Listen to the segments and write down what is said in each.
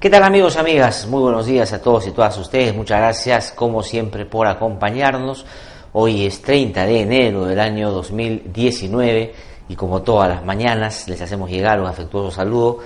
¿Qué tal amigos, amigas? Muy buenos días a todos y todas ustedes. Muchas gracias como siempre por acompañarnos. Hoy es 30 de enero del año 2019 y como todas las mañanas les hacemos llegar un afectuoso saludo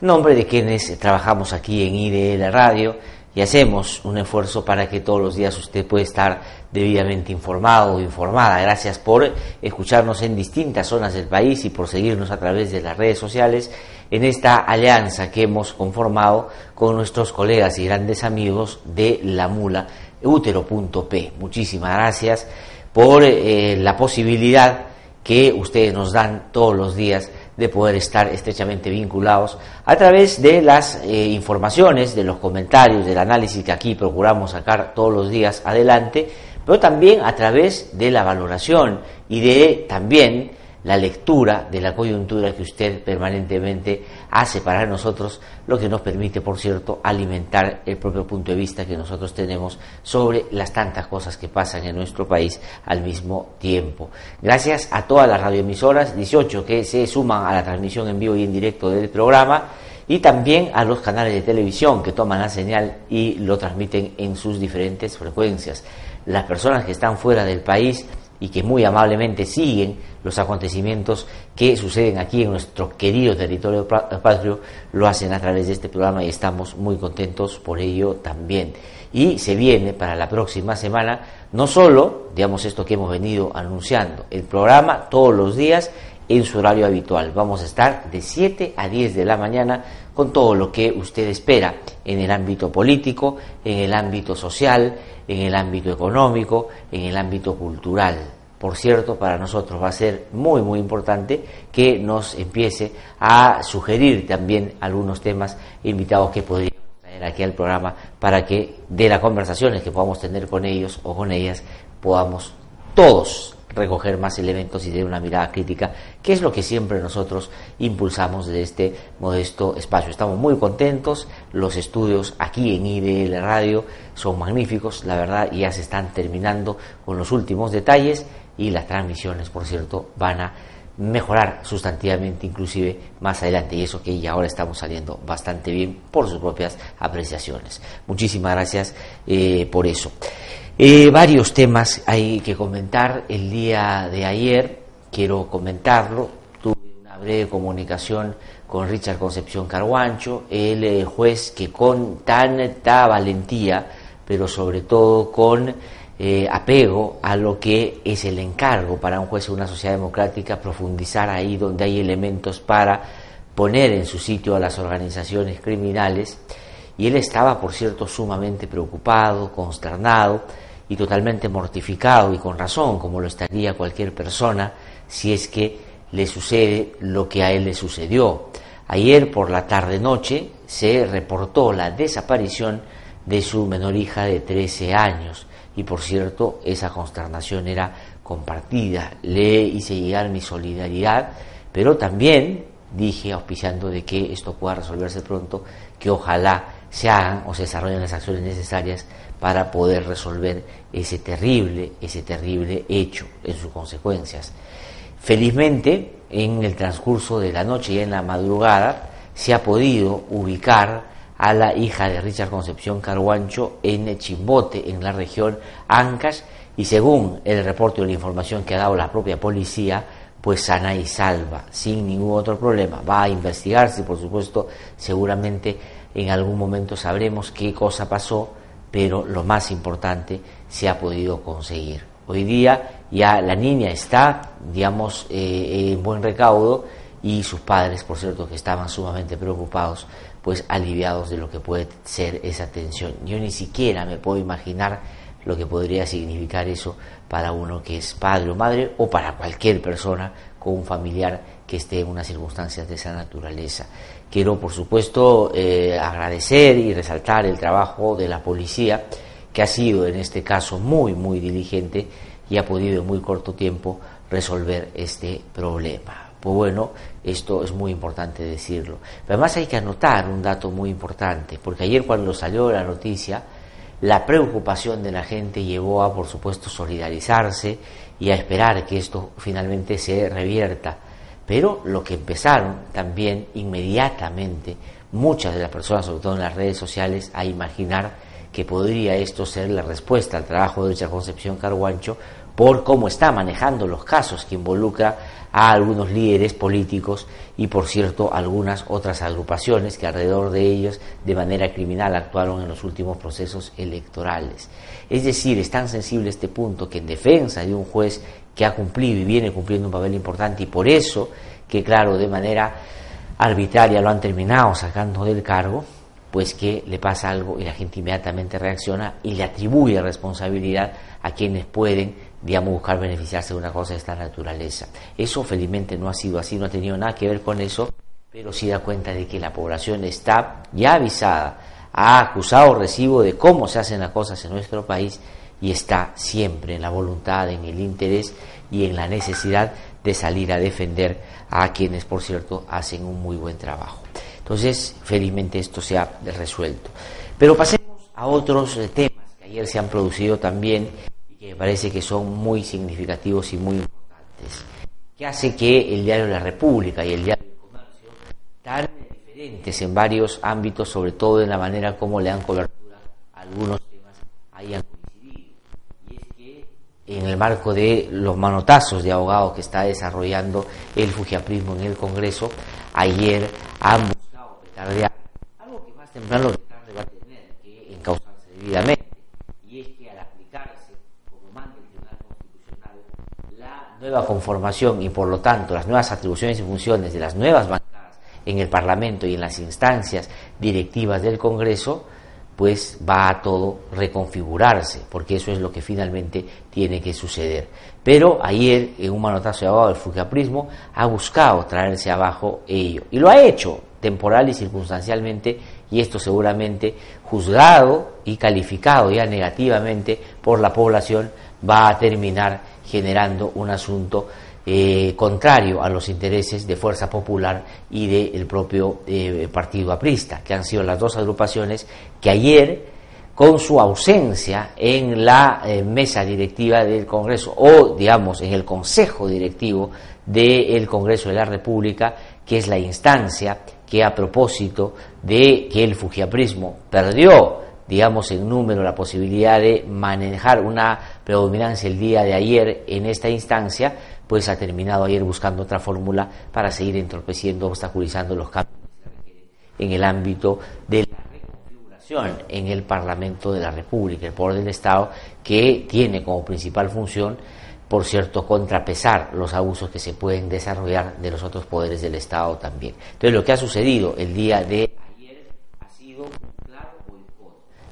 en nombre de quienes trabajamos aquí en IDL Radio y hacemos un esfuerzo para que todos los días usted pueda estar debidamente informado o informada. Gracias por escucharnos en distintas zonas del país y por seguirnos a través de las redes sociales en esta alianza que hemos conformado con nuestros colegas y grandes amigos de La Mula, útero.p. Muchísimas gracias por eh, la posibilidad que ustedes nos dan todos los días de poder estar estrechamente vinculados a través de las eh, informaciones, de los comentarios, del análisis que aquí procuramos sacar todos los días adelante, pero también a través de la valoración y de también la lectura de la coyuntura que usted permanentemente hace para nosotros, lo que nos permite, por cierto, alimentar el propio punto de vista que nosotros tenemos sobre las tantas cosas que pasan en nuestro país al mismo tiempo. Gracias a todas las radioemisoras, 18 que se suman a la transmisión en vivo y en directo del programa, y también a los canales de televisión que toman la señal y lo transmiten en sus diferentes frecuencias. Las personas que están fuera del país y que muy amablemente siguen los acontecimientos que suceden aquí en nuestro querido territorio patrio, lo hacen a través de este programa y estamos muy contentos por ello también. Y se viene para la próxima semana no solo, digamos, esto que hemos venido anunciando, el programa todos los días en su horario habitual. Vamos a estar de 7 a 10 de la mañana con todo lo que usted espera en el ámbito político, en el ámbito social, en el ámbito económico, en el ámbito cultural. Por cierto, para nosotros va a ser muy, muy importante que nos empiece a sugerir también algunos temas invitados que podríamos traer aquí al programa para que de las conversaciones que podamos tener con ellos o con ellas podamos todos recoger más elementos y de una mirada crítica, que es lo que siempre nosotros impulsamos de este modesto espacio. Estamos muy contentos, los estudios aquí en IDL Radio son magníficos, la verdad ya se están terminando con los últimos detalles y las transmisiones, por cierto, van a mejorar sustantivamente inclusive más adelante y eso que ya ahora estamos saliendo bastante bien por sus propias apreciaciones. Muchísimas gracias eh, por eso. Eh, varios temas hay que comentar. El día de ayer, quiero comentarlo, tuve una breve comunicación con Richard Concepción Carguancho, el eh, juez que con tanta valentía, pero sobre todo con eh, apego a lo que es el encargo para un juez de una sociedad democrática, profundizar ahí donde hay elementos para poner en su sitio a las organizaciones criminales. Y él estaba, por cierto, sumamente preocupado, consternado, y totalmente mortificado y con razón, como lo estaría cualquier persona si es que le sucede lo que a él le sucedió. Ayer por la tarde-noche se reportó la desaparición de su menor hija de 13 años y por cierto esa consternación era compartida. Le hice llegar mi solidaridad, pero también dije, auspiciando de que esto pueda resolverse pronto, que ojalá se hagan o se desarrollen las acciones necesarias para poder resolver ese terrible, ese terrible hecho en sus consecuencias. Felizmente, en el transcurso de la noche y en la madrugada, se ha podido ubicar a la hija de Richard Concepción Carguancho en Chimbote, en la región Ancash, y según el reporte de la información que ha dado la propia policía, pues sana y salva, sin ningún otro problema. Va a investigarse, por supuesto, seguramente en algún momento sabremos qué cosa pasó, pero lo más importante se ha podido conseguir. Hoy día ya la niña está, digamos, eh, en buen recaudo y sus padres, por cierto, que estaban sumamente preocupados, pues aliviados de lo que puede ser esa tensión. Yo ni siquiera me puedo imaginar lo que podría significar eso para uno que es padre o madre o para cualquier persona con un familiar que esté en unas circunstancias de esa naturaleza. Quiero, por supuesto, eh, agradecer y resaltar el trabajo de la policía, que ha sido en este caso muy, muy diligente y ha podido en muy corto tiempo resolver este problema. Pues bueno, esto es muy importante decirlo. Pero además hay que anotar un dato muy importante, porque ayer cuando salió la noticia, la preocupación de la gente llevó a, por supuesto, solidarizarse y a esperar que esto finalmente se revierta. Pero lo que empezaron también inmediatamente muchas de las personas, sobre todo en las redes sociales, a imaginar que podría esto ser la respuesta al trabajo de dicha Concepción Carguancho por cómo está manejando los casos que involucra a algunos líderes políticos y, por cierto, algunas otras agrupaciones que alrededor de ellos de manera criminal actuaron en los últimos procesos electorales. Es decir, es tan sensible este punto que en defensa de un juez que ha cumplido y viene cumpliendo un papel importante y por eso que, claro, de manera arbitraria lo han terminado sacando del cargo, pues que le pasa algo y la gente inmediatamente reacciona y le atribuye responsabilidad a quienes pueden digamos, buscar beneficiarse de una cosa de esta naturaleza. Eso felizmente no ha sido así, no ha tenido nada que ver con eso, pero sí da cuenta de que la población está ya avisada, ha acusado recibo de cómo se hacen las cosas en nuestro país y está siempre en la voluntad, en el interés y en la necesidad de salir a defender a quienes, por cierto, hacen un muy buen trabajo. Entonces, felizmente esto se ha resuelto. Pero pasemos a otros eh, temas que ayer se han producido también que me parece que son muy significativos y muy importantes, que hace que el diario La República y el diario El Comercio, tan diferentes en varios ámbitos, sobre todo en la manera como le dan cobertura a algunos temas, hayan coincidido. Y es que en el marco de los manotazos de abogados que está desarrollando el fujiaprismo en el Congreso, ayer han buscado petardear algo que más temprano o tarde va a tener que encauzarse debidamente nueva conformación y por lo tanto las nuevas atribuciones y funciones de las nuevas bancadas en el Parlamento y en las instancias directivas del Congreso, pues va a todo reconfigurarse, porque eso es lo que finalmente tiene que suceder. Pero ayer, en un manotazo de abajo del fujaprismo, ha buscado traerse abajo ello, y lo ha hecho temporal y circunstancialmente, y esto seguramente juzgado y calificado ya negativamente por la población, va a terminar generando un asunto eh, contrario a los intereses de Fuerza Popular y del propio eh, Partido Aprista, que han sido las dos agrupaciones que ayer, con su ausencia en la eh, mesa directiva del Congreso o, digamos, en el Consejo Directivo del Congreso de la República, que es la instancia que a propósito de que el fujiaprismo perdió digamos, en número la posibilidad de manejar una predominancia el día de ayer en esta instancia, pues ha terminado ayer buscando otra fórmula para seguir entorpeciendo, obstaculizando los cambios en el ámbito de la reconfiguración en el Parlamento de la República, el poder del Estado, que tiene como principal función, por cierto, contrapesar los abusos que se pueden desarrollar de los otros poderes del Estado también. Entonces, lo que ha sucedido el día de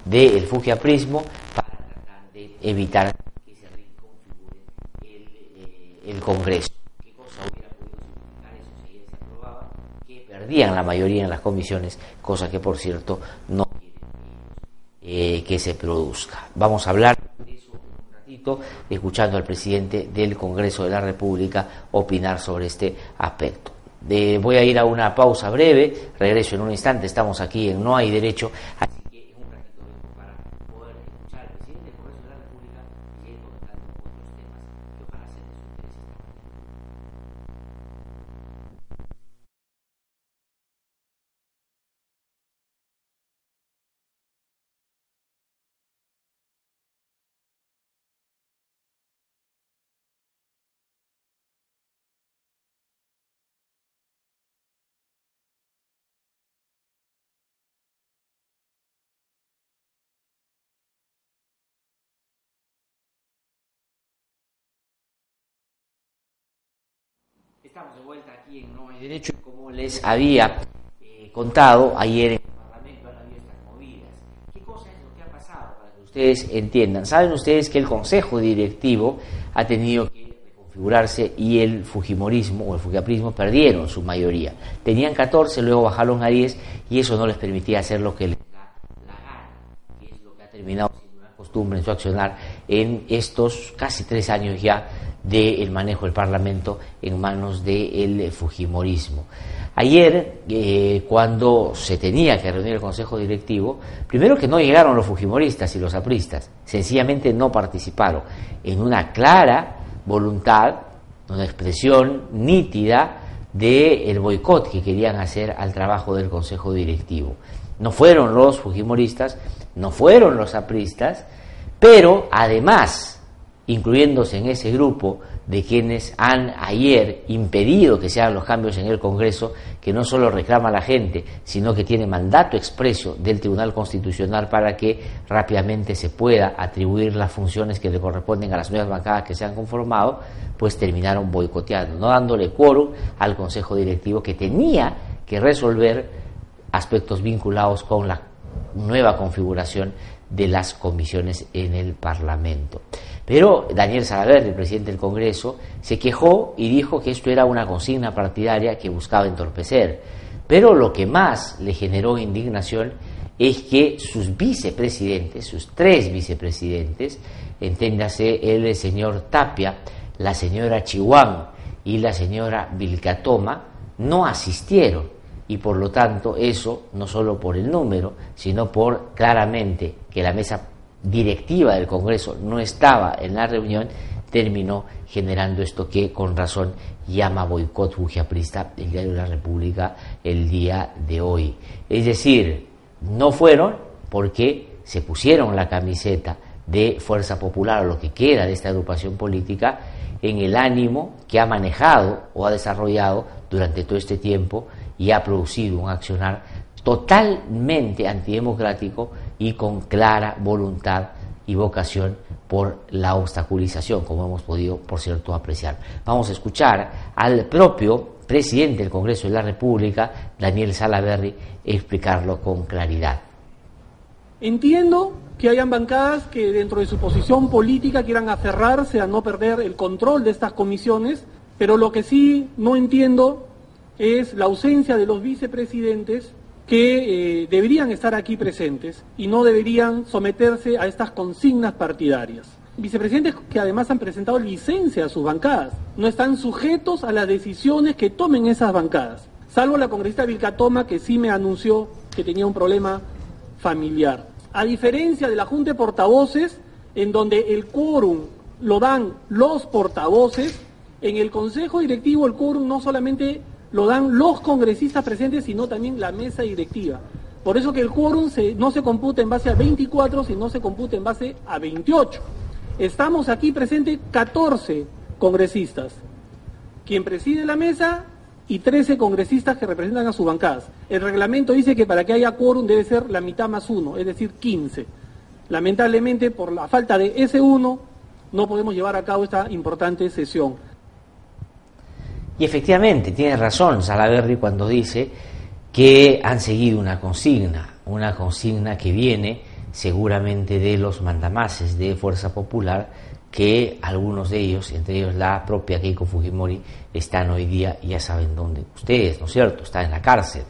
del fujiaprismo para tratar de evitar que se reconfigure el, eh, el Congreso. ¿Qué cosa hubiera podido significar eso si se aprobaba? Que perdían la mayoría en las comisiones, cosa que por cierto no quieren eh, que se produzca. Vamos a hablar de eso un ratito, escuchando al presidente del Congreso de la República opinar sobre este aspecto. De, voy a ir a una pausa breve, regreso en un instante, estamos aquí en No hay derecho. Estamos de vuelta aquí en No hay Derecho como les había eh, contado ayer en el Parlamento han habido estas movidas. ¿Qué cosa es lo que ha pasado para que ustedes entiendan? Saben ustedes que el Consejo Directivo ha tenido que reconfigurarse y el Fujimorismo o el Fujaprismo perdieron su mayoría. Tenían 14, luego bajaron a 10 y eso no les permitía hacer lo que les da la gana, que es lo que ha terminado siendo una costumbre en su accionar en estos casi tres años ya del manejo del Parlamento en manos del Fujimorismo. Ayer, eh, cuando se tenía que reunir el Consejo Directivo, primero que no llegaron los Fujimoristas y los apristas, sencillamente no participaron en una clara voluntad, una expresión nítida del boicot que querían hacer al trabajo del Consejo Directivo. No fueron los Fujimoristas, no fueron los apristas, pero además incluyéndose en ese grupo de quienes han ayer impedido que se hagan los cambios en el Congreso, que no solo reclama la gente, sino que tiene mandato expreso del Tribunal Constitucional para que rápidamente se pueda atribuir las funciones que le corresponden a las nuevas bancadas que se han conformado, pues terminaron boicoteando, no dándole quórum al Consejo Directivo que tenía que resolver aspectos vinculados con la nueva configuración de las comisiones en el Parlamento. Pero Daniel Salaverry, el presidente del Congreso, se quejó y dijo que esto era una consigna partidaria que buscaba entorpecer. Pero lo que más le generó indignación es que sus vicepresidentes, sus tres vicepresidentes, enténdase el señor Tapia, la señora Chihuán y la señora Vilcatoma, no asistieron y por lo tanto eso, no solo por el número, sino por claramente que la mesa directiva del Congreso no estaba en la reunión, terminó generando esto que con razón llama boicot fujiaprista el diario de la República el día de hoy. Es decir, no fueron porque se pusieron la camiseta de Fuerza Popular o lo que queda de esta agrupación política en el ánimo que ha manejado o ha desarrollado durante todo este tiempo y ha producido un accionar totalmente antidemocrático y con clara voluntad y vocación por la obstaculización, como hemos podido, por cierto, apreciar. Vamos a escuchar al propio presidente del Congreso de la República, Daniel Salaverry, explicarlo con claridad. Entiendo que hayan bancadas que dentro de su posición política quieran aferrarse a no perder el control de estas comisiones, pero lo que sí no entiendo es la ausencia de los vicepresidentes que eh, deberían estar aquí presentes y no deberían someterse a estas consignas partidarias. Vicepresidentes que además han presentado licencia a sus bancadas, no están sujetos a las decisiones que tomen esas bancadas, salvo la congresista Vilcatoma que sí me anunció que tenía un problema familiar. A diferencia de la Junta de Portavoces, en donde el quórum lo dan los portavoces, en el Consejo Directivo el quórum no solamente lo dan los congresistas presentes, sino también la mesa directiva. Por eso que el quórum no se computa en base a 24, sino se computa en base a 28. Estamos aquí presentes 14 congresistas. Quien preside la mesa y 13 congresistas que representan a sus bancadas. El reglamento dice que para que haya quórum debe ser la mitad más uno, es decir, 15. Lamentablemente, por la falta de ese uno, no podemos llevar a cabo esta importante sesión. Y efectivamente, tiene razón Salaverry cuando dice que han seguido una consigna, una consigna que viene seguramente de los mandamases de Fuerza Popular, que algunos de ellos, entre ellos la propia Keiko Fujimori, están hoy día, ya saben dónde, ustedes, ¿no es cierto?, están en la cárcel.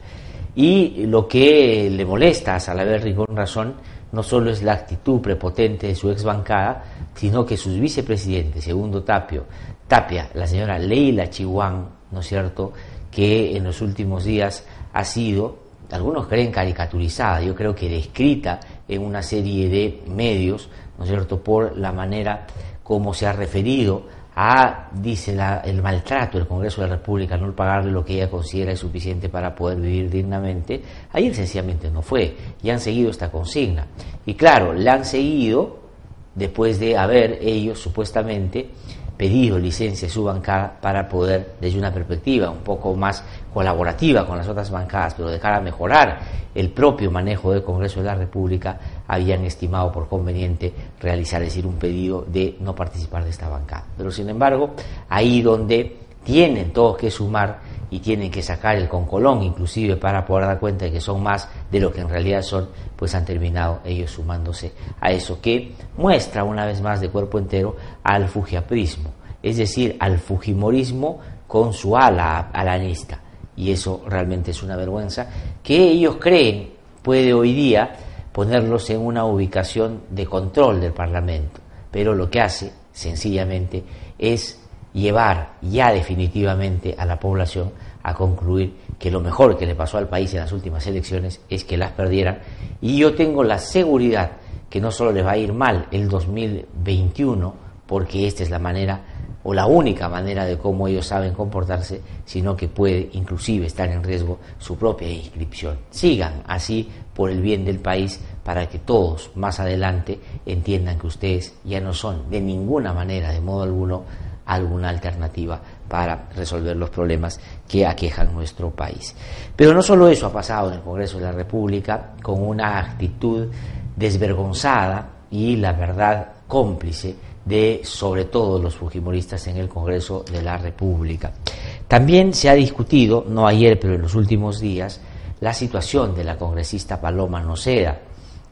Y lo que le molesta a Salaverry con razón no solo es la actitud prepotente de su ex bancada, sino que sus vicepresidentes, segundo Tapio, Tapia, la señora Leila Chihuán, ¿no es cierto?, que en los últimos días ha sido, algunos creen caricaturizada, yo creo que descrita en una serie de medios, ¿no es cierto?, por la manera como se ha referido a, dice, el maltrato del Congreso de la República, no pagarle lo que ella considera es suficiente para poder vivir dignamente, ayer sencillamente no fue, y han seguido esta consigna. Y claro, la han seguido después de haber ellos supuestamente pedido licencia a su bancada para poder, desde una perspectiva un poco más colaborativa con las otras bancadas, pero de cara a mejorar el propio manejo del Congreso de la República, habían estimado por conveniente realizar, decir, un pedido de no participar de esta bancada. Pero sin embargo, ahí donde tienen todos que sumar y tienen que sacar el concolón inclusive para poder dar cuenta de que son más de lo que en realidad son, pues han terminado ellos sumándose a eso que muestra una vez más de cuerpo entero al fujiaprismo, es decir, al fujimorismo con su ala alanista. Y eso realmente es una vergüenza que ellos creen puede hoy día ponerlos en una ubicación de control del Parlamento, pero lo que hace sencillamente es llevar ya definitivamente a la población a concluir que lo mejor que le pasó al país en las últimas elecciones es que las perdieran y yo tengo la seguridad que no solo les va a ir mal el 2021 porque esta es la manera o la única manera de cómo ellos saben comportarse, sino que puede inclusive estar en riesgo su propia inscripción. Sigan así por el bien del país para que todos más adelante entiendan que ustedes ya no son de ninguna manera, de modo alguno, alguna alternativa para resolver los problemas que aquejan nuestro país. Pero no solo eso ha pasado en el Congreso de la República con una actitud desvergonzada y la verdad cómplice de sobre todo los fujimoristas en el Congreso de la República. También se ha discutido, no ayer pero en los últimos días, la situación de la congresista Paloma Noceda,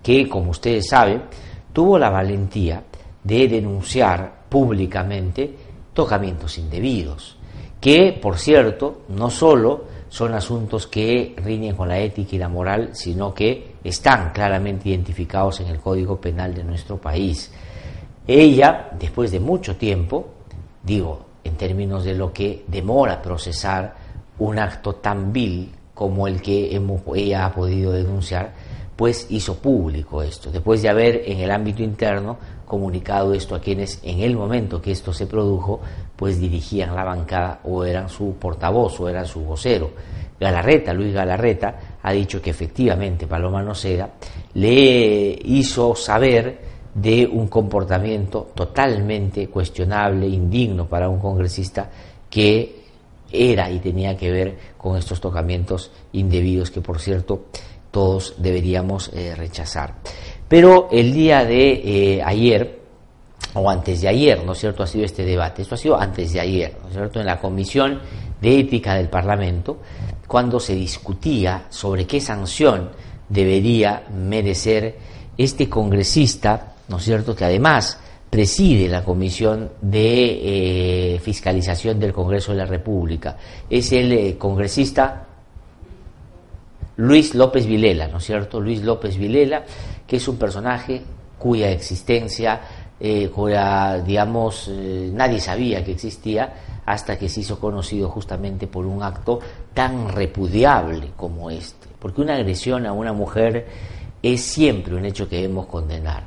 que como ustedes saben tuvo la valentía de denunciar públicamente tocamientos indebidos, que, por cierto, no solo son asuntos que riñen con la ética y la moral, sino que están claramente identificados en el Código Penal de nuestro país. Ella, después de mucho tiempo, digo, en términos de lo que demora procesar un acto tan vil como el que ella ha podido denunciar, pues hizo público esto, después de haber en el ámbito interno comunicado esto a quienes en el momento que esto se produjo, pues dirigían la bancada o eran su portavoz o eran su vocero. Galarreta, Luis Galarreta, ha dicho que efectivamente Paloma Noceda le hizo saber de un comportamiento totalmente cuestionable, indigno para un congresista que era y tenía que ver con estos tocamientos indebidos que, por cierto, todos deberíamos eh, rechazar. Pero el día de eh, ayer, o antes de ayer, ¿no es cierto?, ha sido este debate. Esto ha sido antes de ayer, ¿no es cierto?, en la Comisión de Ética del Parlamento, cuando se discutía sobre qué sanción debería merecer este congresista, ¿no es cierto?, que además preside la Comisión de eh, Fiscalización del Congreso de la República. Es el congresista Luis López Vilela, ¿no es cierto? Luis López Vilela, que es un personaje cuya existencia, eh, cuya, digamos, eh, nadie sabía que existía hasta que se hizo conocido justamente por un acto tan repudiable como este. Porque una agresión a una mujer es siempre un hecho que debemos condenar.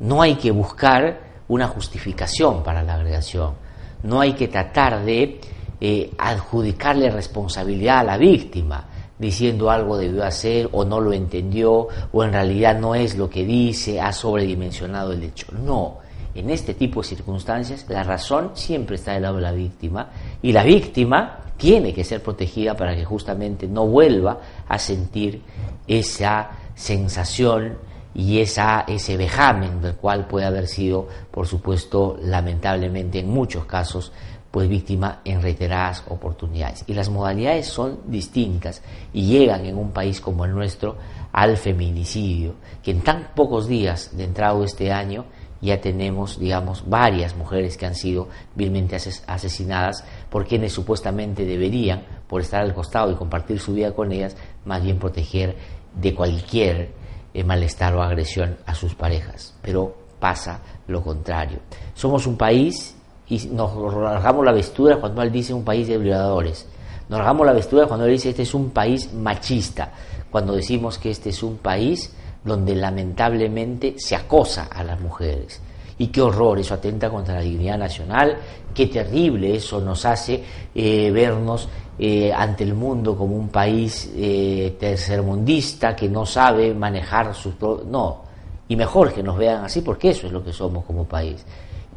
No hay que buscar una justificación para la agresión. No hay que tratar de eh, adjudicarle responsabilidad a la víctima diciendo algo debió hacer o no lo entendió o en realidad no es lo que dice, ha sobredimensionado el hecho. No, en este tipo de circunstancias la razón siempre está del lado de la víctima y la víctima tiene que ser protegida para que justamente no vuelva a sentir esa sensación y esa, ese vejamen del cual puede haber sido, por supuesto, lamentablemente en muchos casos, pues víctima en reiteradas oportunidades. Y las modalidades son distintas y llegan en un país como el nuestro al feminicidio, que en tan pocos días de entrado este año ya tenemos, digamos, varias mujeres que han sido vilmente asesinadas por quienes supuestamente deberían, por estar al costado y compartir su vida con ellas, más bien proteger de cualquier eh, malestar o agresión a sus parejas. Pero pasa lo contrario. Somos un país y nos rasgamos la vestura cuando él dice un país de violadores. Nos rasgamos la vestura cuando él dice este es un país machista, cuando decimos que este es un país donde lamentablemente se acosa a las mujeres. Y qué horror, eso atenta contra la dignidad nacional, qué terrible eso nos hace eh, vernos eh, ante el mundo como un país eh, tercermundista que no sabe manejar sus... No, y mejor que nos vean así porque eso es lo que somos como país.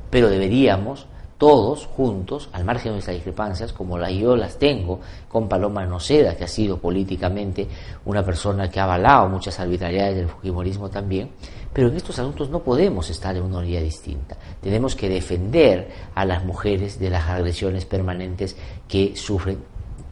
Pero deberíamos todos juntos, al margen de nuestras discrepancias, como la yo las tengo con Paloma Noceda, que ha sido políticamente una persona que ha avalado muchas arbitrariedades del Fujimorismo también, pero en estos asuntos no podemos estar en una orilla distinta. Tenemos que defender a las mujeres de las agresiones permanentes que sufren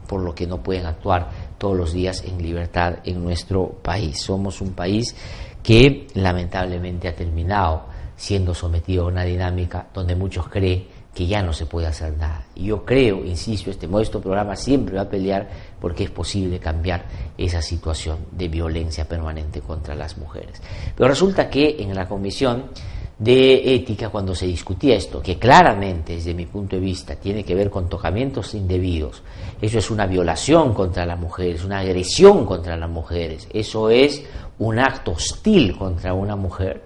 por lo que no pueden actuar todos los días en libertad en nuestro país. Somos un país que lamentablemente ha terminado siendo sometido a una dinámica donde muchos creen que ya no se puede hacer nada. Y yo creo, insisto, este modesto programa siempre va a pelear porque es posible cambiar esa situación de violencia permanente contra las mujeres. Pero resulta que en la comisión de ética cuando se discutía esto, que claramente desde mi punto de vista tiene que ver con tocamientos indebidos, eso es una violación contra las mujeres, una agresión contra las mujeres, eso es un acto hostil contra una mujer,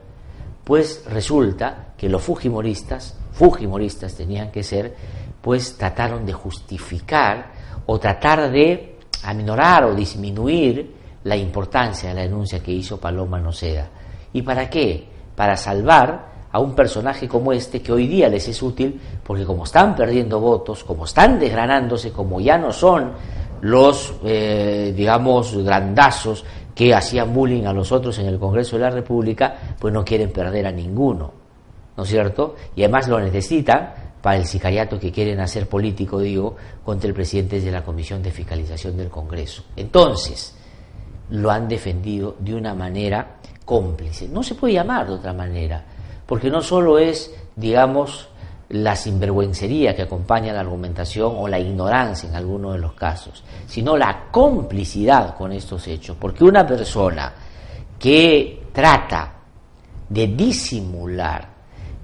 pues resulta que los fujimoristas, fujimoristas tenían que ser, pues trataron de justificar o tratar de aminorar o disminuir la importancia de la denuncia que hizo Paloma Noceda. ¿Y para qué? para salvar a un personaje como este que hoy día les es útil porque como están perdiendo votos, como están desgranándose, como ya no son los, eh, digamos, grandazos que hacían bullying a los otros en el Congreso de la República, pues no quieren perder a ninguno, ¿no es cierto? Y además lo necesitan para el sicariato que quieren hacer político, digo, contra el presidente de la Comisión de Fiscalización del Congreso. Entonces, lo han defendido de una manera cómplice. No se puede llamar de otra manera, porque no solo es, digamos, la sinvergüencería que acompaña la argumentación o la ignorancia en algunos de los casos, sino la complicidad con estos hechos, porque una persona que trata de disimular,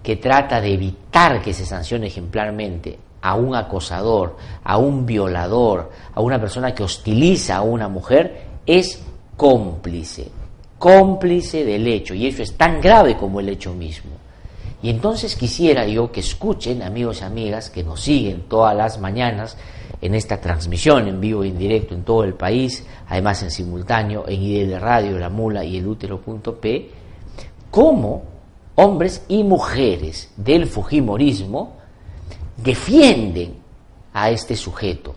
que trata de evitar que se sancione ejemplarmente a un acosador, a un violador, a una persona que hostiliza a una mujer, es cómplice cómplice del hecho, y eso es tan grave como el hecho mismo. Y entonces quisiera yo que escuchen, amigos y amigas, que nos siguen todas las mañanas en esta transmisión en vivo e indirecto en todo el país, además en simultáneo en IDL Radio, La Mula y el Útero.p, cómo hombres y mujeres del Fujimorismo defienden a este sujeto,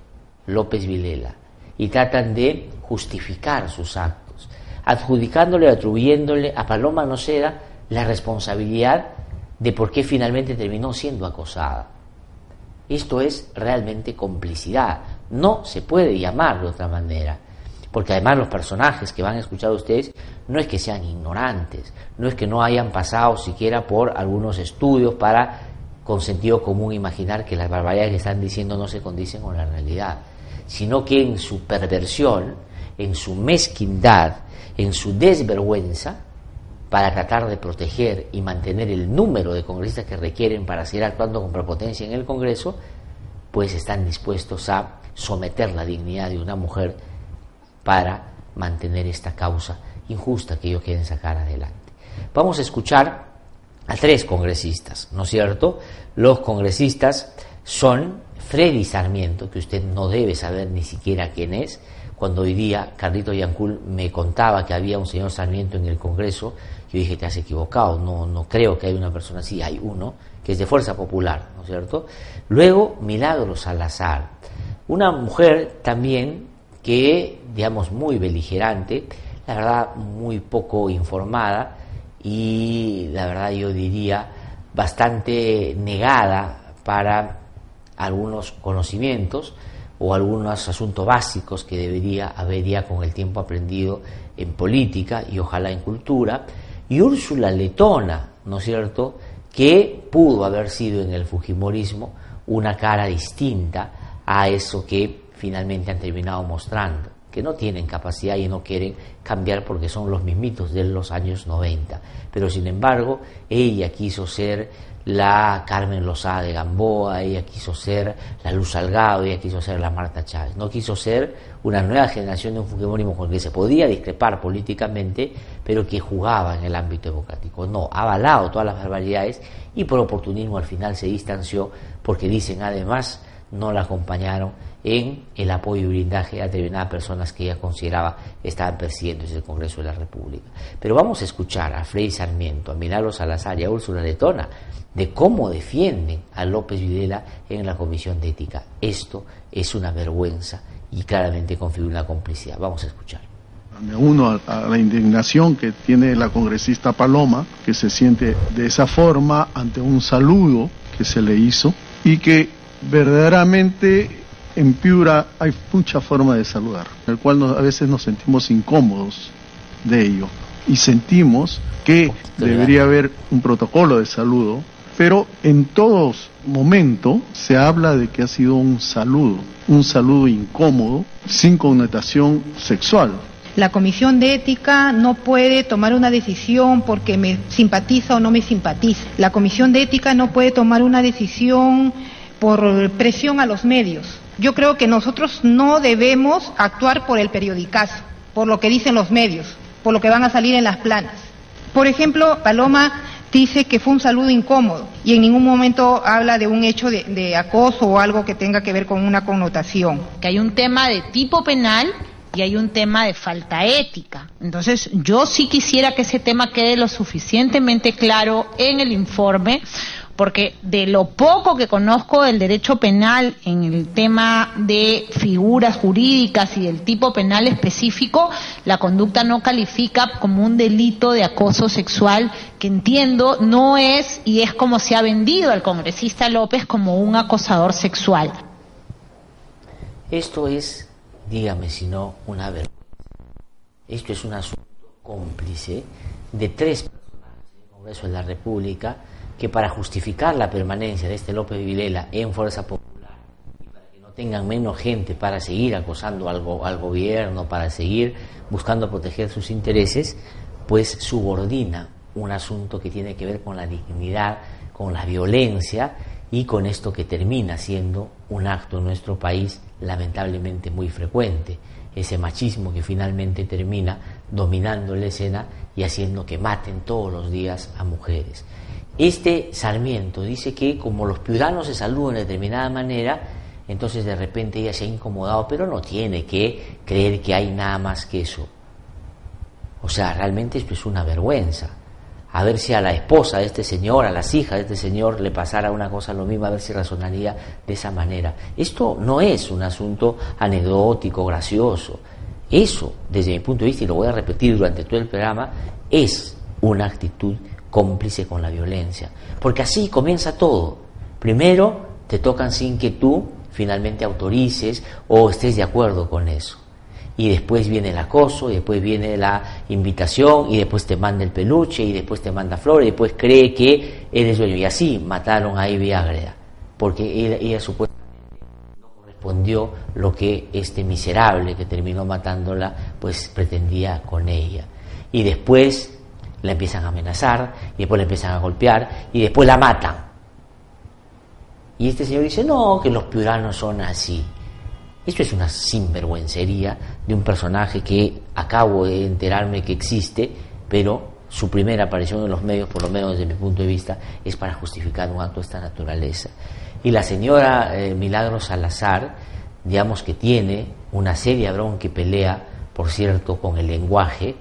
López Vilela, y tratan de justificar sus actos adjudicándole, atribuyéndole a Paloma Noceda la responsabilidad de por qué finalmente terminó siendo acosada. Esto es realmente complicidad, no se puede llamar de otra manera, porque además los personajes que van a escuchar ustedes no es que sean ignorantes, no es que no hayan pasado siquiera por algunos estudios para con sentido común imaginar que las barbaridades que están diciendo no se condicen con la realidad, sino que en su perversión, en su mezquindad, en su desvergüenza para tratar de proteger y mantener el número de congresistas que requieren para seguir actuando con prepotencia en el Congreso, pues están dispuestos a someter la dignidad de una mujer para mantener esta causa injusta que ellos quieren sacar adelante. Vamos a escuchar a tres congresistas, ¿no es cierto? Los congresistas son Freddy Sarmiento, que usted no debe saber ni siquiera quién es, cuando hoy día Carlito Yancul me contaba que había un señor Sarmiento en el Congreso, yo dije, te has equivocado, no, no creo que haya una persona así, hay uno, que es de Fuerza Popular, ¿no es cierto? Luego, Milagro Salazar, una mujer también que, digamos, muy beligerante, la verdad, muy poco informada y, la verdad, yo diría, bastante negada para algunos conocimientos, o algunos asuntos básicos que debería haber ya con el tiempo aprendido en política y ojalá en cultura, y Úrsula Letona, ¿no es cierto?, que pudo haber sido en el Fujimorismo una cara distinta a eso que finalmente han terminado mostrando, que no tienen capacidad y no quieren cambiar porque son los mismitos de los años 90. Pero sin embargo, ella quiso ser la Carmen Lozada de Gamboa, ella quiso ser la Luz Salgado, ella quiso ser la Marta Chávez, no quiso ser una nueva generación de un Fujimorismo con el que se podía discrepar políticamente, pero que jugaba en el ámbito democrático. No, ha avalado todas las barbaridades y por oportunismo al final se distanció porque dicen además no la acompañaron en el apoyo y blindaje a determinadas personas que ella consideraba estaban persiguiendo desde el Congreso de la República. Pero vamos a escuchar a Frei Sarmiento, a Milagro Salazar y a Úrsula Letona de cómo defienden a López Videla en la Comisión de Ética. Esto es una vergüenza y claramente configura una complicidad. Vamos a escuchar. Me uno a, la indignación que tiene la congresista Paloma, que se siente de esa forma ante un saludo que se le hizo y que verdaderamente en Piura hay mucha forma de saludar, en el cual a veces nos sentimos incómodos de ello y sentimos que debería haber un protocolo de saludo, pero en todos momentos se habla de que ha sido un saludo, un saludo incómodo, sin connotación sexual. La Comisión de Ética no puede tomar una decisión porque me simpatiza o no me simpatiza. La Comisión de Ética no puede tomar una decisión por presión a los medios. Yo creo que nosotros no debemos actuar por el periodicazo, por lo que dicen los medios, por lo que van a salir en las planas. Por ejemplo, Paloma dice que fue un saludo incómodo y en ningún momento habla de un hecho de, acoso o algo que tenga que ver con una connotación. Que hay un tema de tipo penal y hay un tema de falta ética. Entonces, yo sí quisiera que ese tema quede lo suficientemente claro en el informe porque de lo poco que conozco del derecho penal en el tema de figuras jurídicas y del tipo penal específico, la conducta no califica como un delito de acoso sexual que entiendo no es y es como se ha vendido al congresista López como un acosador sexual. Esto es, dígame si no, una vergüenza. Esto es un asunto cómplice de tres personajes del Congreso de la República que para justificar la permanencia de este López Vilela en Fuerza Popular y para que no tengan menos gente para seguir acosando al, al gobierno, para seguir buscando proteger sus intereses, pues subordina un asunto que tiene que ver con la dignidad, con la violencia y con esto que termina siendo un acto en nuestro país lamentablemente muy frecuente, ese machismo que finalmente termina dominando la escena y haciendo que maten todos los días a mujeres. Este Sarmiento dice que como los piuranos se saludan de determinada manera, entonces de repente ella se ha incomodado, pero no tiene que creer que hay nada más que eso. O sea, realmente esto es una vergüenza. A ver si a la esposa de este señor, a las hijas de este señor le pasara una cosa lo mismo, a ver si razonaría de esa manera. Esto no es un asunto anecdótico, gracioso. Eso, desde mi punto de vista, y lo voy a repetir durante todo el programa, es una actitud cómplice con la violencia. Porque así comienza todo. Primero te tocan sin que tú finalmente autorices o estés de acuerdo con eso. Y después viene el acoso, y después viene la invitación, y después te manda el peluche, y después te manda flores, y después cree que eres dueño. Y así mataron a Ivy Ágreda, porque ella, ella supuestamente no correspondió lo que este miserable que terminó matándola, pues pretendía con ella. Y después la empiezan a amenazar, y después la empiezan a golpear, y después la matan. Y este señor dice, no, que los piuranos son así. Esto es una sinvergüencería de un personaje que acabo de enterarme que existe, pero su primera aparición en los medios, por lo menos desde mi punto de vista, es para justificar un acto de esta naturaleza. Y la señora eh, Milagro Salazar, digamos que tiene una seria bronca y pelea, por cierto, con el lenguaje,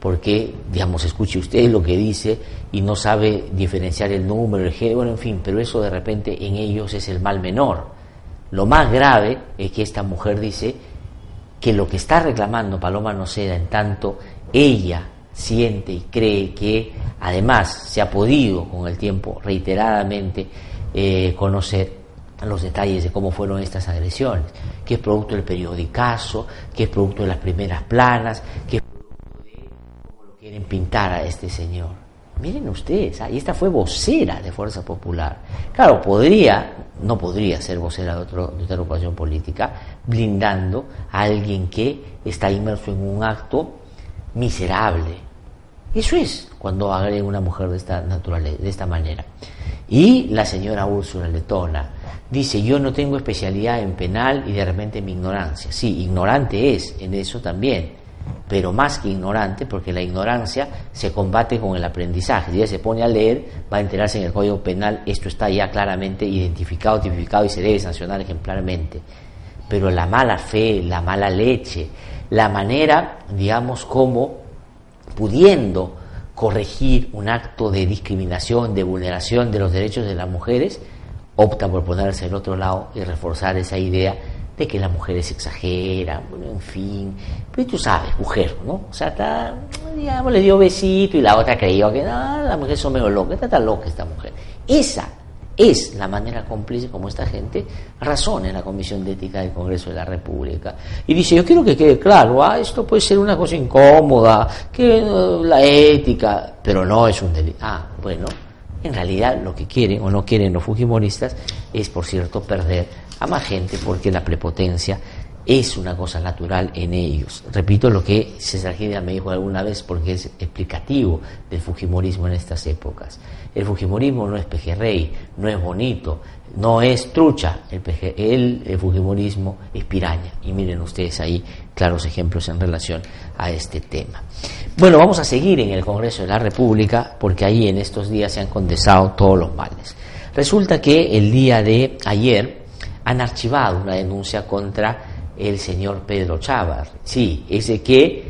porque, digamos, escuche usted lo que dice y no sabe diferenciar el número, el género, bueno, en fin, pero eso de repente en ellos es el mal menor. Lo más grave es que esta mujer dice que lo que está reclamando Paloma Noceda, en tanto ella siente y cree que además se ha podido con el tiempo reiteradamente eh, conocer los detalles de cómo fueron estas agresiones, que es producto del periodicazo, que es producto de las primeras planas, que es pintar a este señor. Miren ustedes, y esta fue vocera de Fuerza Popular. Claro, podría, no podría ser vocera de, otro, de otra agrupación política, blindando a alguien que está inmerso en un acto miserable. Eso es cuando agrega una mujer de esta naturaleza, de esta manera. Y la señora Úrsula Letona dice, yo no tengo especialidad en penal y de repente mi ignorancia. Sí, ignorante es en eso también, pero más que ignorante, porque la ignorancia se combate con el aprendizaje. Si ella se pone a leer, va a enterarse en el Código Penal, esto está ya claramente identificado, tipificado y se debe sancionar ejemplarmente. Pero la mala fe, la mala leche, la manera, digamos, como pudiendo corregir un acto de discriminación, de vulneración de los derechos de las mujeres, opta por ponerse al otro lado y reforzar esa idea de que las mujeres exageran, bueno, en fin. Pero tú sabes, mujer, ¿no? O sea, está, digamos, le dio besito y la otra creyó que no, la mujer son medio loca, está tan loca esta mujer. Esa es la manera cómplice como esta gente razona en la Comisión de Ética del Congreso de la República. Y dice, yo quiero que quede claro, ah, esto puede ser una cosa incómoda, que uh, la ética, pero no es un delito. Ah, bueno, en realidad lo que quieren o no quieren los fujimoristas es, por cierto, perder a más gente porque la prepotencia es una cosa natural en ellos. Repito lo que César Gida me dijo alguna vez porque es explicativo del Fujimorismo en estas épocas. El Fujimorismo no es pejerrey, no es bonito, no es trucha. El, el, Fujimorismo es piraña. Y miren ustedes ahí claros ejemplos en relación a este tema. Bueno, vamos a seguir en el Congreso de la República porque ahí en estos días se han condensado todos los males. Resulta que el día de ayer han archivado una denuncia contra el señor Pedro Chávez. Sí, ese que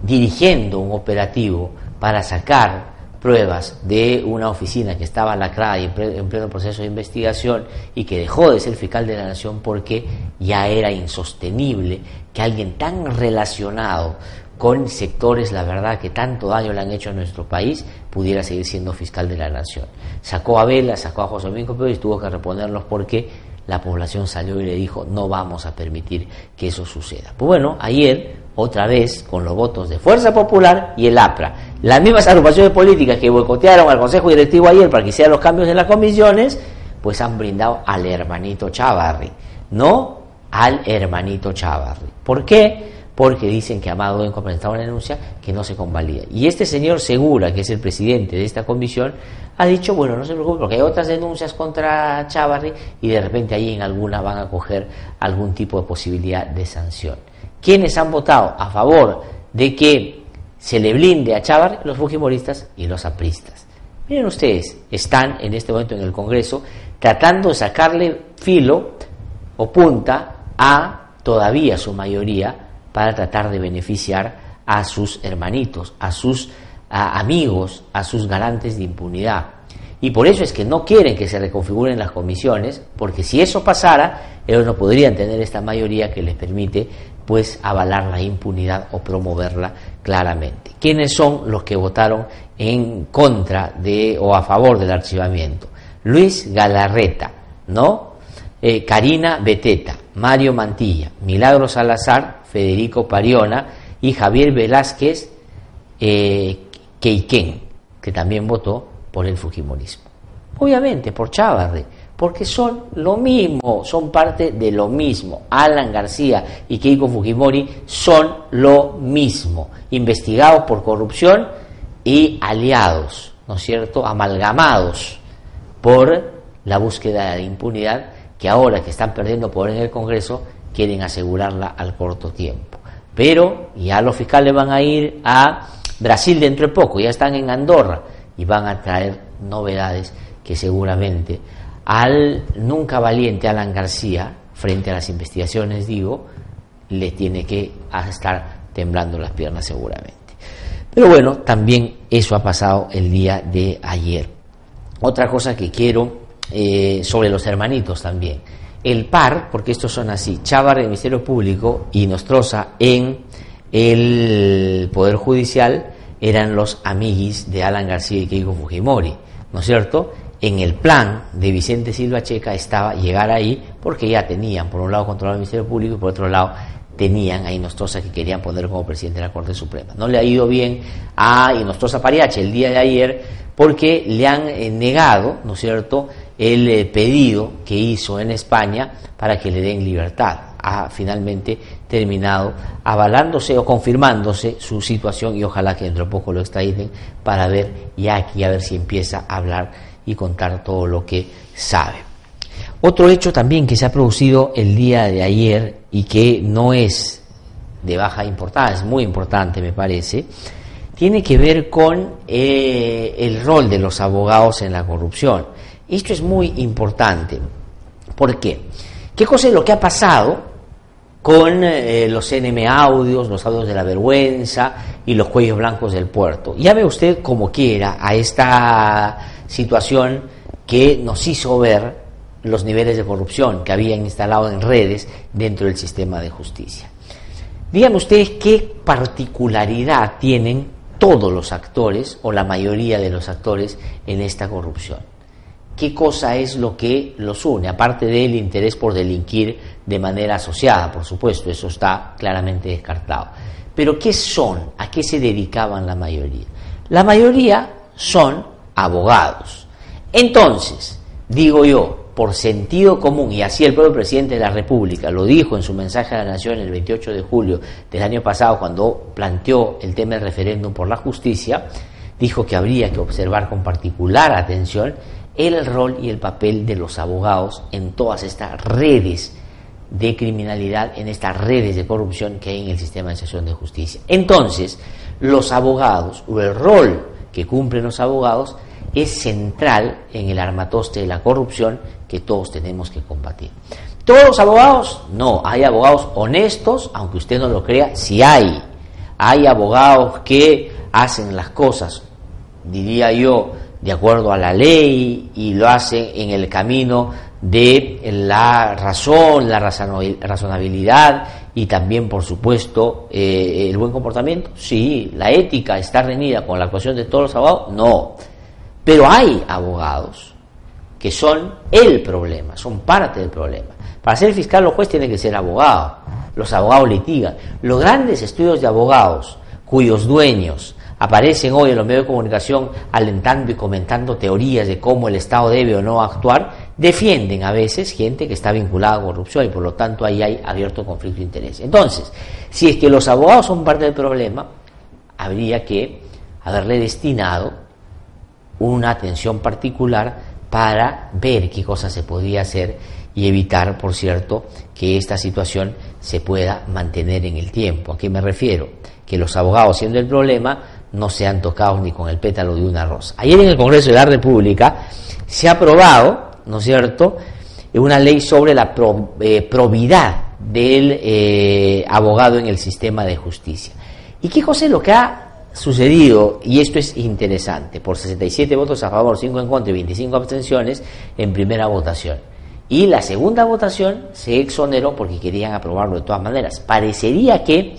dirigiendo un operativo para sacar pruebas de una oficina que estaba lacrada y en pleno proceso de investigación y que dejó de ser fiscal de la nación porque ya era insostenible que alguien tan relacionado con sectores, la verdad, que tanto daño le han hecho a nuestro país, pudiera seguir siendo fiscal de la nación. Sacó a Vela, sacó a José Domingo Pérez y tuvo que reponerlos porque la población salió y le dijo no vamos a permitir que eso suceda. Pues bueno, ayer, otra vez, con los votos de Fuerza Popular y el APRA, las mismas agrupaciones políticas que boicotearon al Consejo Directivo ayer para que hicieran los cambios en las comisiones, pues han brindado al hermanito Chavarri, no al hermanito Chavarri. ¿Por qué? Porque dicen que Amado en presentado una denuncia que no se convalida. Y este señor Segura, que es el presidente de esta comisión, ha dicho, bueno, no se preocupe, porque hay otras denuncias contra Chávarri y de repente ahí en alguna van a coger algún tipo de posibilidad de sanción. ¿Quiénes han votado a favor de que se le blinde a Chávarri? Los fujimoristas y los apristas. Miren ustedes, están en este momento en el Congreso tratando de sacarle filo o punta a todavía su mayoría para tratar de beneficiar a sus hermanitos, a sus amigos, a sus garantes de impunidad. Y por eso es que no quieren que se reconfiguren las comisiones, porque si eso pasara, ellos no podrían tener esta mayoría que les permite pues avalar la impunidad o promoverla claramente. ¿Quiénes son los que votaron en contra de o a favor del archivamiento? Luis Galarreta, ¿no? Eh, Karina Beteta, Mario Mantilla, Milagro Salazar, Federico Pariona y Javier Velázquez eh, que también votó por el Fujimorismo. Obviamente, por Chávarri, porque son lo mismo, son parte de lo mismo. Alan García y Keiko Fujimori son lo mismo, investigados por corrupción y aliados, ¿no es cierto?, amalgamados por la búsqueda de impunidad que ahora que están perdiendo poder en el Congreso quieren asegurarla al corto tiempo. Pero ya los fiscales van a ir a Brasil dentro de poco, ya están en Andorra y van a traer novedades que seguramente al nunca valiente Alan García, frente a las investigaciones, digo, le tiene que estar temblando las piernas seguramente. Pero bueno, también eso ha pasado el día de ayer. Otra cosa que quiero eh, sobre los hermanitos también. El par, porque estos son así, Chávar el Ministerio Público y Nostroza en el Poder Judicial eran los amiguis de Alan García y Keiko Fujimori, ¿no es cierto? En el plan de Vicente Silva Checa estaba llegar ahí porque ya tenían, por un lado, controlado el Ministerio Público y por otro lado, tenían a Inostrosa que querían poner como presidente de la Corte Suprema. No le ha ido bien a Inostrosa Pariache el día de ayer porque le han eh, negado, ¿no es cierto?, el eh, pedido que hizo en España para que le den libertad ha finalmente terminado avalándose o confirmándose su situación y ojalá que dentro de poco lo extraditen para ver ya aquí a ver si empieza a hablar y contar todo lo que sabe. Otro hecho también que se ha producido el día de ayer y que no es de baja importancia, es muy importante me parece, tiene que ver con eh, el rol de los abogados en la corrupción. Esto es muy importante. ¿Por qué? ¿Qué cosa es lo que ha pasado con eh, los NM audios, los audios de la vergüenza y los cuellos blancos del puerto? Ve usted como quiera a esta situación que nos hizo ver los niveles de corrupción que habían instalado en redes dentro del sistema de justicia. Díganme ustedes qué particularidad tienen todos los actores o la mayoría de los actores en esta corrupción. ¿Qué cosa es lo que los une? Aparte del interés por delinquir de manera asociada, por supuesto, eso está claramente descartado. Pero ¿qué son? ¿A qué se dedicaban la mayoría? La mayoría son abogados. Entonces, digo yo, por sentido común, y así el propio presidente de la República lo dijo en su mensaje a la Nación el 28 de julio del año pasado, cuando planteó el tema del referéndum por la justicia, dijo que habría que observar con particular atención el rol y el papel de los abogados en todas estas redes de criminalidad, en estas redes de corrupción que hay en el sistema de sesión de justicia. Entonces, los abogados, o el rol que cumplen los abogados, es central en el armatoste de la corrupción que todos tenemos que combatir. ¿Todos los abogados? No, hay abogados honestos, aunque usted no lo crea, sí hay. Hay abogados que hacen las cosas, diría yo, de acuerdo a la ley y lo hacen en el camino de la razón, la razonabilidad y también, por supuesto, eh, el buen comportamiento. Sí, la ética está reñida con la actuación de todos los abogados. No. Pero hay abogados que son el problema, son parte del problema. Para ser fiscal los juez tiene que ser abogado, los abogados litigan. Los grandes estudios de abogados cuyos dueños aparecen hoy en los medios de comunicación alentando y comentando teorías de cómo el Estado debe o no actuar, defienden a veces gente que está vinculada a corrupción y por lo tanto ahí hay abierto conflicto de interés. Entonces, si es que los abogados son parte del problema, habría que haberle destinado una atención particular para ver qué cosas se podía hacer y evitar, por cierto, que esta situación se pueda mantener en el tiempo. ¿A qué me refiero? Que los abogados, siendo el problema, no sean tocados ni con el pétalo de una rosa. Ayer en el Congreso de la República se ha aprobado, ¿no es cierto?, una ley sobre la eh, probidad del eh, abogado en el sistema de justicia. ¿Y qué es lo que ha sucedido, y esto es interesante, por 67 votos a favor, 5 en contra y 25 abstenciones en primera votación. Y la segunda votación se exoneró porque querían aprobarlo de todas maneras. Parecería que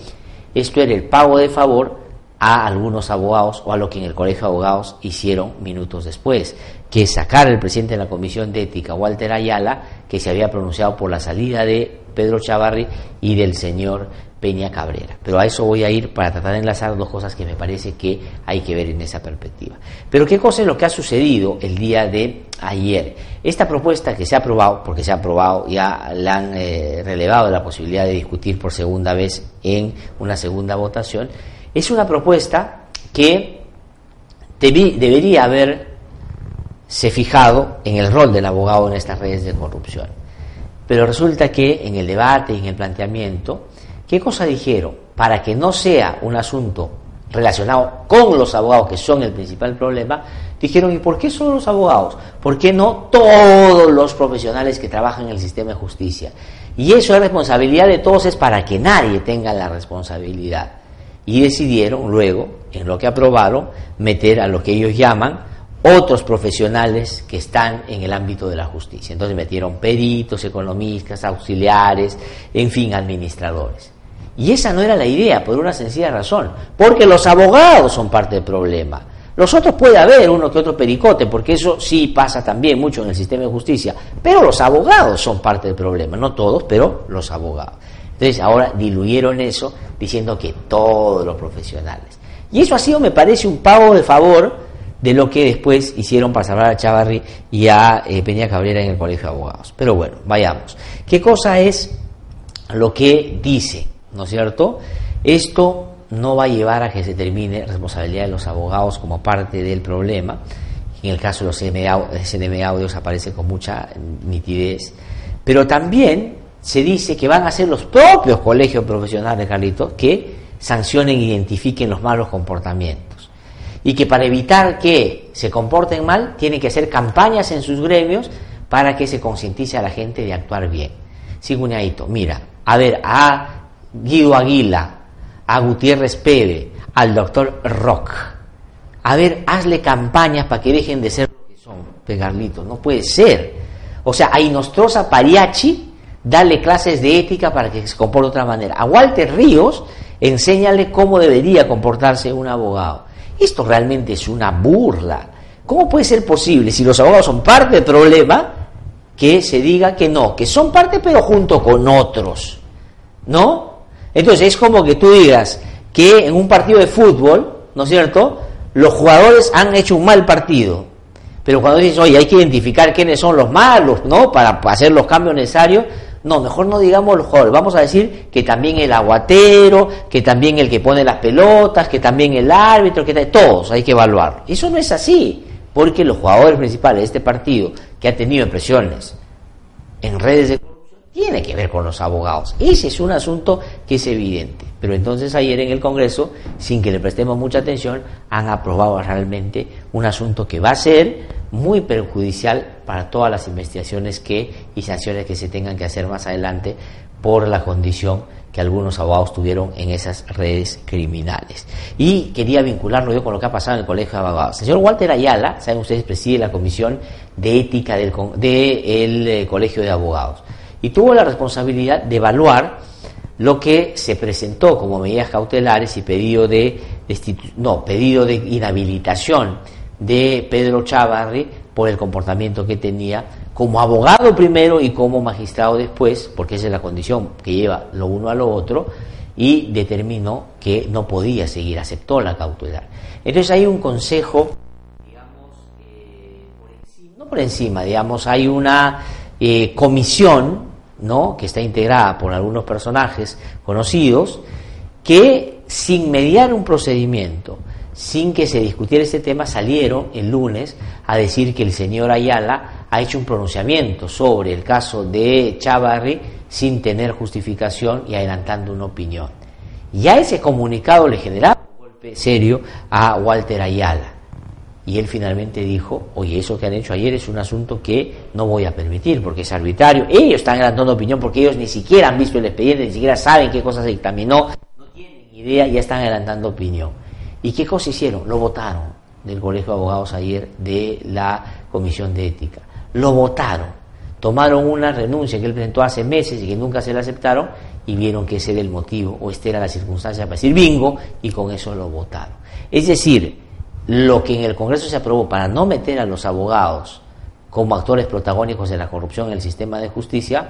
esto era el pago de favor a algunos abogados o a lo que en el Colegio de Abogados hicieron minutos después, que sacar al presidente de la Comisión de Ética, Walter Ayala, que se había pronunciado por la salida de Pedro Chavarri y del señor Peña Cabrera. Pero a eso voy a ir para tratar de enlazar dos cosas que me parece que hay que ver en esa perspectiva. Pero ¿qué cosa es lo que ha sucedido el día de ayer? Esta propuesta que se ha aprobado, porque se ha aprobado, ya la han eh, relevado la posibilidad de discutir por segunda vez en una segunda votación, es una propuesta que debería haberse fijado en el rol del abogado en estas redes de corrupción. Pero resulta que en el debate y en el planteamiento, ¿Qué cosa dijeron? Para que no sea un asunto relacionado con los abogados, que son el principal problema, dijeron, ¿y por qué solo los abogados? ¿Por qué no todos los profesionales que trabajan en el sistema de justicia? Y eso es responsabilidad de todos, es para que nadie tenga la responsabilidad. Y decidieron luego, en lo que aprobaron, meter a lo que ellos llaman otros profesionales que están en el ámbito de la justicia. Entonces metieron peritos, economistas, auxiliares, en fin, administradores. Y esa no era la idea, por una sencilla razón, porque los abogados son parte del problema. Los otros puede haber uno que otro pericote, porque eso sí pasa también mucho en el sistema de justicia, pero los abogados son parte del problema, no todos, pero los abogados. Entonces ahora diluyeron eso diciendo que todos los profesionales. Y eso ha sido, me parece, un pago de favor de lo que después hicieron para salvar a Chavarri y a eh, Peña Cabrera en el Colegio de Abogados. Pero bueno, vayamos. ¿Qué cosa es lo que dice ¿no es cierto? Esto no va a llevar a que se termine responsabilidad de los abogados como parte del problema. En el caso de los CNM audios aparece con mucha nitidez. Pero también se dice que van a ser los propios colegios profesionales, Carlitos, que sancionen e identifiquen los malos comportamientos. Y que para evitar que se comporten mal, tienen que hacer campañas en sus gremios para que se concientice a la gente de actuar bien. Siguneadito, mira, a ver, a Guido Aguila, a Gutiérrez Pede, al doctor Rock, a ver, hazle campañas para que dejen de ser lo que son, pegarlitos, no puede ser. O sea, a Inostrosa Pariachi, dale clases de ética para que se comporte de otra manera. A Walter Ríos, enséñale cómo debería comportarse un abogado. Esto realmente es una burla. ¿Cómo puede ser posible, si los abogados son parte del problema, que se diga que no, que son parte pero junto con otros? ¿No? Entonces es como que tú digas que en un partido de fútbol, ¿no es cierto?, los jugadores han hecho un mal partido. Pero cuando dices, oye, hay que identificar quiénes son los malos, ¿no? Para hacer los cambios necesarios, no, mejor no digamos los jugadores, vamos a decir que también el aguatero, que también el que pone las pelotas, que también el árbitro, que todos hay que evaluar. Eso no es así, porque los jugadores principales de este partido, que ha tenido presiones en redes de corrupción, tiene que ver con los abogados. Ese es un asunto que es evidente. Pero entonces ayer en el Congreso, sin que le prestemos mucha atención, han aprobado realmente un asunto que va a ser muy perjudicial para todas las investigaciones que y sanciones que se tengan que hacer más adelante por la condición que algunos abogados tuvieron en esas redes criminales. Y quería vincularlo yo con lo que ha pasado en el Colegio de Abogados. Señor Walter Ayala, saben ustedes, preside la Comisión de Ética del de eh, Colegio de Abogados y tuvo la responsabilidad de evaluar lo que se presentó como medidas cautelares y pedido de no, pedido de inhabilitación de Pedro Chavarri por el comportamiento que tenía como abogado primero y como magistrado después, porque esa es la condición que lleva lo uno a lo otro, y determinó que no podía seguir, aceptó la cautelar. Entonces hay un consejo, digamos, eh, por encima, no por encima, digamos, hay una eh, comisión, ¿no?, que está integrada por algunos personajes conocidos, que sin mediar un procedimiento, sin que se discutiera este tema, salieron el lunes a decir que el señor Ayala ha hecho un pronunciamiento sobre el caso de Chavarri sin tener justificación y adelantando una opinión. Ya ese comunicado le generaba un golpe serio a Walter Ayala. Y él finalmente dijo, oye, eso que han hecho ayer es un asunto que no voy a permitir porque es arbitrario. Ellos están adelantando opinión porque ellos ni siquiera han visto el expediente, ni siquiera saben qué cosa se dictaminó, no tienen idea, ya están adelantando opinión. ¿Y qué cosa hicieron? Lo votaron del Colegio de Abogados ayer de la Comisión de Ética. Lo votaron. Tomaron una renuncia que él presentó hace meses y que nunca se la aceptaron y vieron que ese era el motivo o esta era la circunstancia para decir bingo y con eso lo votaron. Es decir, lo que en el Congreso se aprobó para no meter a los abogados como actores protagónicos de la corrupción en el sistema de justicia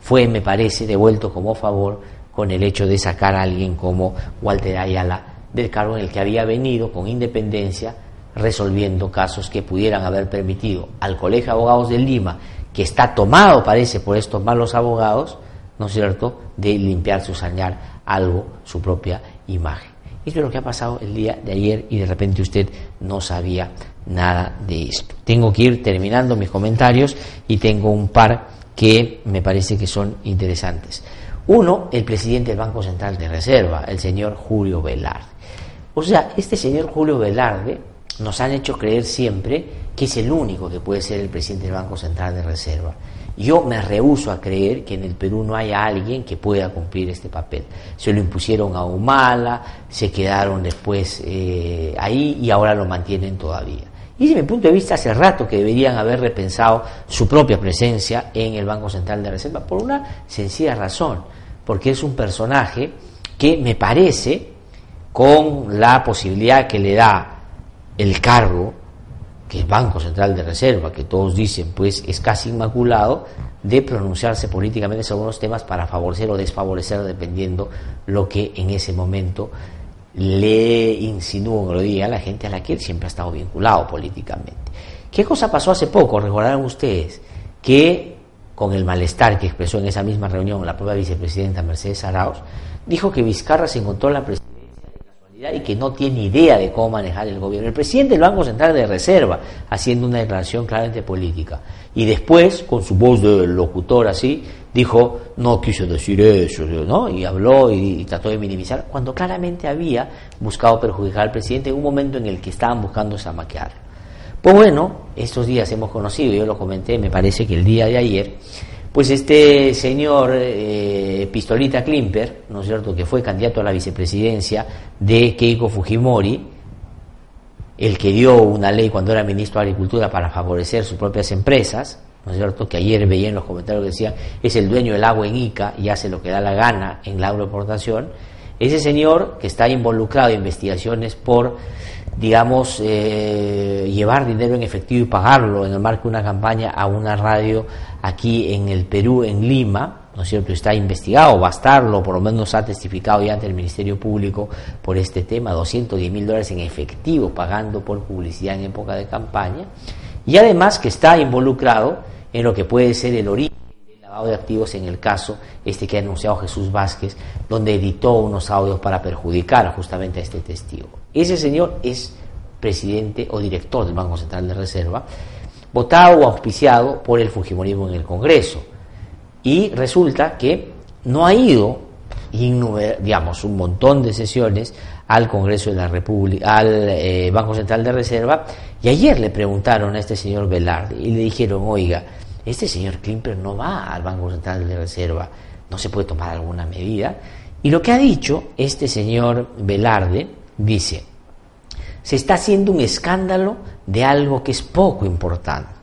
fue, me parece, devuelto como favor con el hecho de sacar a alguien como Walter Ayala del cargo en el que había venido con independencia resolviendo casos que pudieran haber permitido al Colegio de Abogados de Lima, que está tomado, parece, por estos malos abogados, ¿no es cierto?, de limpiar, sañar algo, su propia imagen. Eso es lo que ha pasado el día de ayer y de repente usted no sabía nada de esto. Tengo que ir terminando mis comentarios y tengo un par que me parece que son interesantes. Uno, el presidente del Banco Central de Reserva, el señor Julio Velarde. O sea, este señor Julio Velarde nos han hecho creer siempre que es el único que puede ser el presidente del Banco Central de Reserva. Yo me rehuso a creer que en el Perú no haya alguien que pueda cumplir este papel. Se lo impusieron a Humala, se quedaron después eh, ahí y ahora lo mantienen todavía. Y desde mi punto de vista, hace rato que deberían haber repensado su propia presencia en el Banco Central de Reserva por una sencilla razón, porque es un personaje que me parece con la posibilidad que le da el cargo, que el Banco Central de Reserva, que todos dicen pues es casi inmaculado, de pronunciarse políticamente sobre algunos temas para favorecer o desfavorecer dependiendo lo que en ese momento le insinúo, lo diga a la gente a la que él siempre ha estado vinculado políticamente. ¿Qué cosa pasó hace poco? Recordarán ustedes que con el malestar que expresó en esa misma reunión la propia vicepresidenta Mercedes Arauz, dijo que Vizcarra se encontró la presidencia y que no tiene idea de cómo manejar el gobierno. El presidente del Banco Central de Reserva, haciendo una declaración claramente política. Y después, con su voz de locutor así, dijo, no quise decir eso, ¿no? Y habló y, trató de minimizar, cuando claramente había buscado perjudicar al presidente en un momento en el que estaban buscando zamaquear. Pues bueno, estos días hemos conocido, yo lo comenté, me parece que el día de ayer, pues este señor eh, Pistolita Klimper, ¿no es cierto?, que fue candidato a la vicepresidencia de Keiko Fujimori, el que dio una ley cuando era ministro de Agricultura para favorecer sus propias empresas, ¿no es cierto? Que ayer veía en los comentarios que decían, es el dueño del agua en Ica y hace lo que da la gana en la agroexportación. Ese señor que está involucrado en investigaciones por, digamos, eh, llevar dinero en efectivo y pagarlo en el marco de una campaña a una radio aquí en el Perú, en Lima, ¿no es cierto?, está investigado, va a estarlo, por lo menos ha testificado ya ante el Ministerio Público por este tema, 210 mil dólares en efectivo pagando por publicidad en época de campaña, y además que está involucrado en lo que puede ser el origen del lavado de activos en el caso este que ha anunciado Jesús Vázquez, donde editó unos audios para perjudicar justamente a este testigo. Ese señor es presidente o director del Banco Central de Reserva, votado o auspiciado por el Fujimorismo en el Congreso y resulta que no ha ido, digamos, un montón de sesiones al Congreso de la República, al eh, Banco Central de Reserva, y ayer le preguntaron a este señor Velarde y le dijeron, oiga, este señor Klimper no va al Banco Central de Reserva, no se puede tomar alguna medida. Y lo que ha dicho este señor Velarde, dice, se está haciendo un escándalo de algo que es poco importante.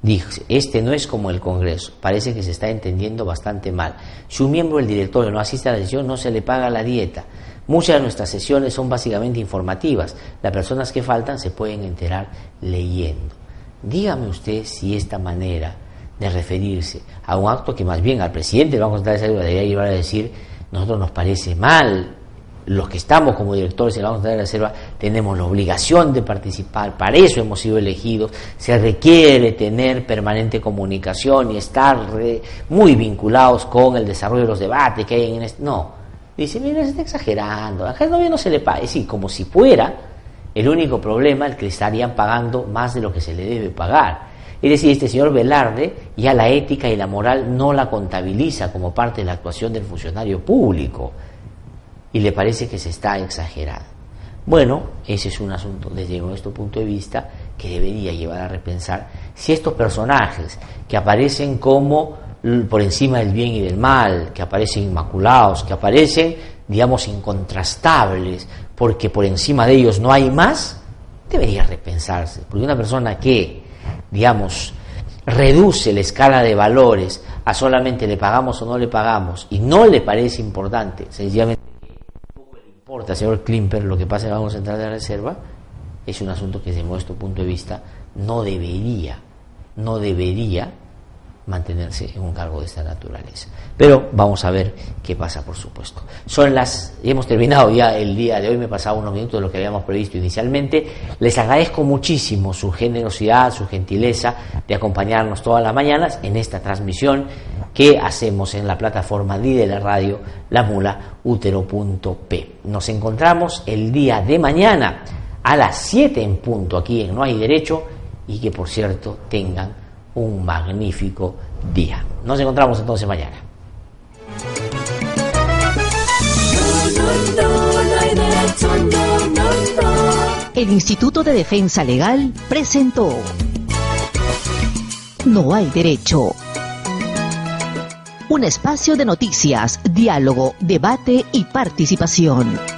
Dice, este no es como el Congreso, parece que se está entendiendo bastante mal. Si un miembro del directorio no asiste a la sesión, no se le paga la dieta. Muchas de nuestras sesiones son básicamente informativas. Las personas que faltan se pueden enterar leyendo. Dígame usted si esta manera de referirse a un acto que más bien al presidente del Banco Central de Salud debería llevar a decir, nosotros nos parece mal, los que estamos como directores de la Banco de Reserva tenemos la obligación de participar, para eso hemos sido elegidos, se requiere tener permanente comunicación y estar muy vinculados con el desarrollo de los debates que hay en este... No, dice, mira, se está exagerando, a cada no se le paga, es decir, como si fuera el único problema el que estarían pagando más de lo que se le debe pagar. Es decir, este señor Velarde ya la ética y la moral no la contabiliza como parte de la actuación del funcionario público y le parece que se está exagerando. Bueno, ese es un asunto desde nuestro punto de vista que debería llevar a repensar si estos personajes que aparecen como por encima del bien y del mal, que aparecen inmaculados, que aparecen, digamos, incontrastables, porque por encima de ellos no hay más, debería repensarse. Porque una persona que, digamos, reduce la escala de valores a solamente le pagamos o no le pagamos y no le parece importante, sencillamente importa, señor Klimper, lo que pasa en el Banco Central de la Reserva, es un asunto que desde nuestro punto de vista no debería, no debería mantenerse en un cargo de esta naturaleza. Pero vamos a ver qué pasa, por supuesto. Son las, hemos terminado ya el día de hoy, me pasaba unos minutos de lo que habíamos previsto inicialmente. Les agradezco muchísimo su generosidad, su gentileza de acompañarnos todas las mañanas en esta transmisión que hacemos en la plataforma de la radio La Mula Útero.p. Nos encontramos el día de mañana a las 7 en punto aquí en No hay Derecho y que por cierto tengan un magnífico día. Nos encontramos entonces mañana. El Instituto de Defensa Legal presentó No hay derecho. Un espacio de noticias, diálogo, debate y participación.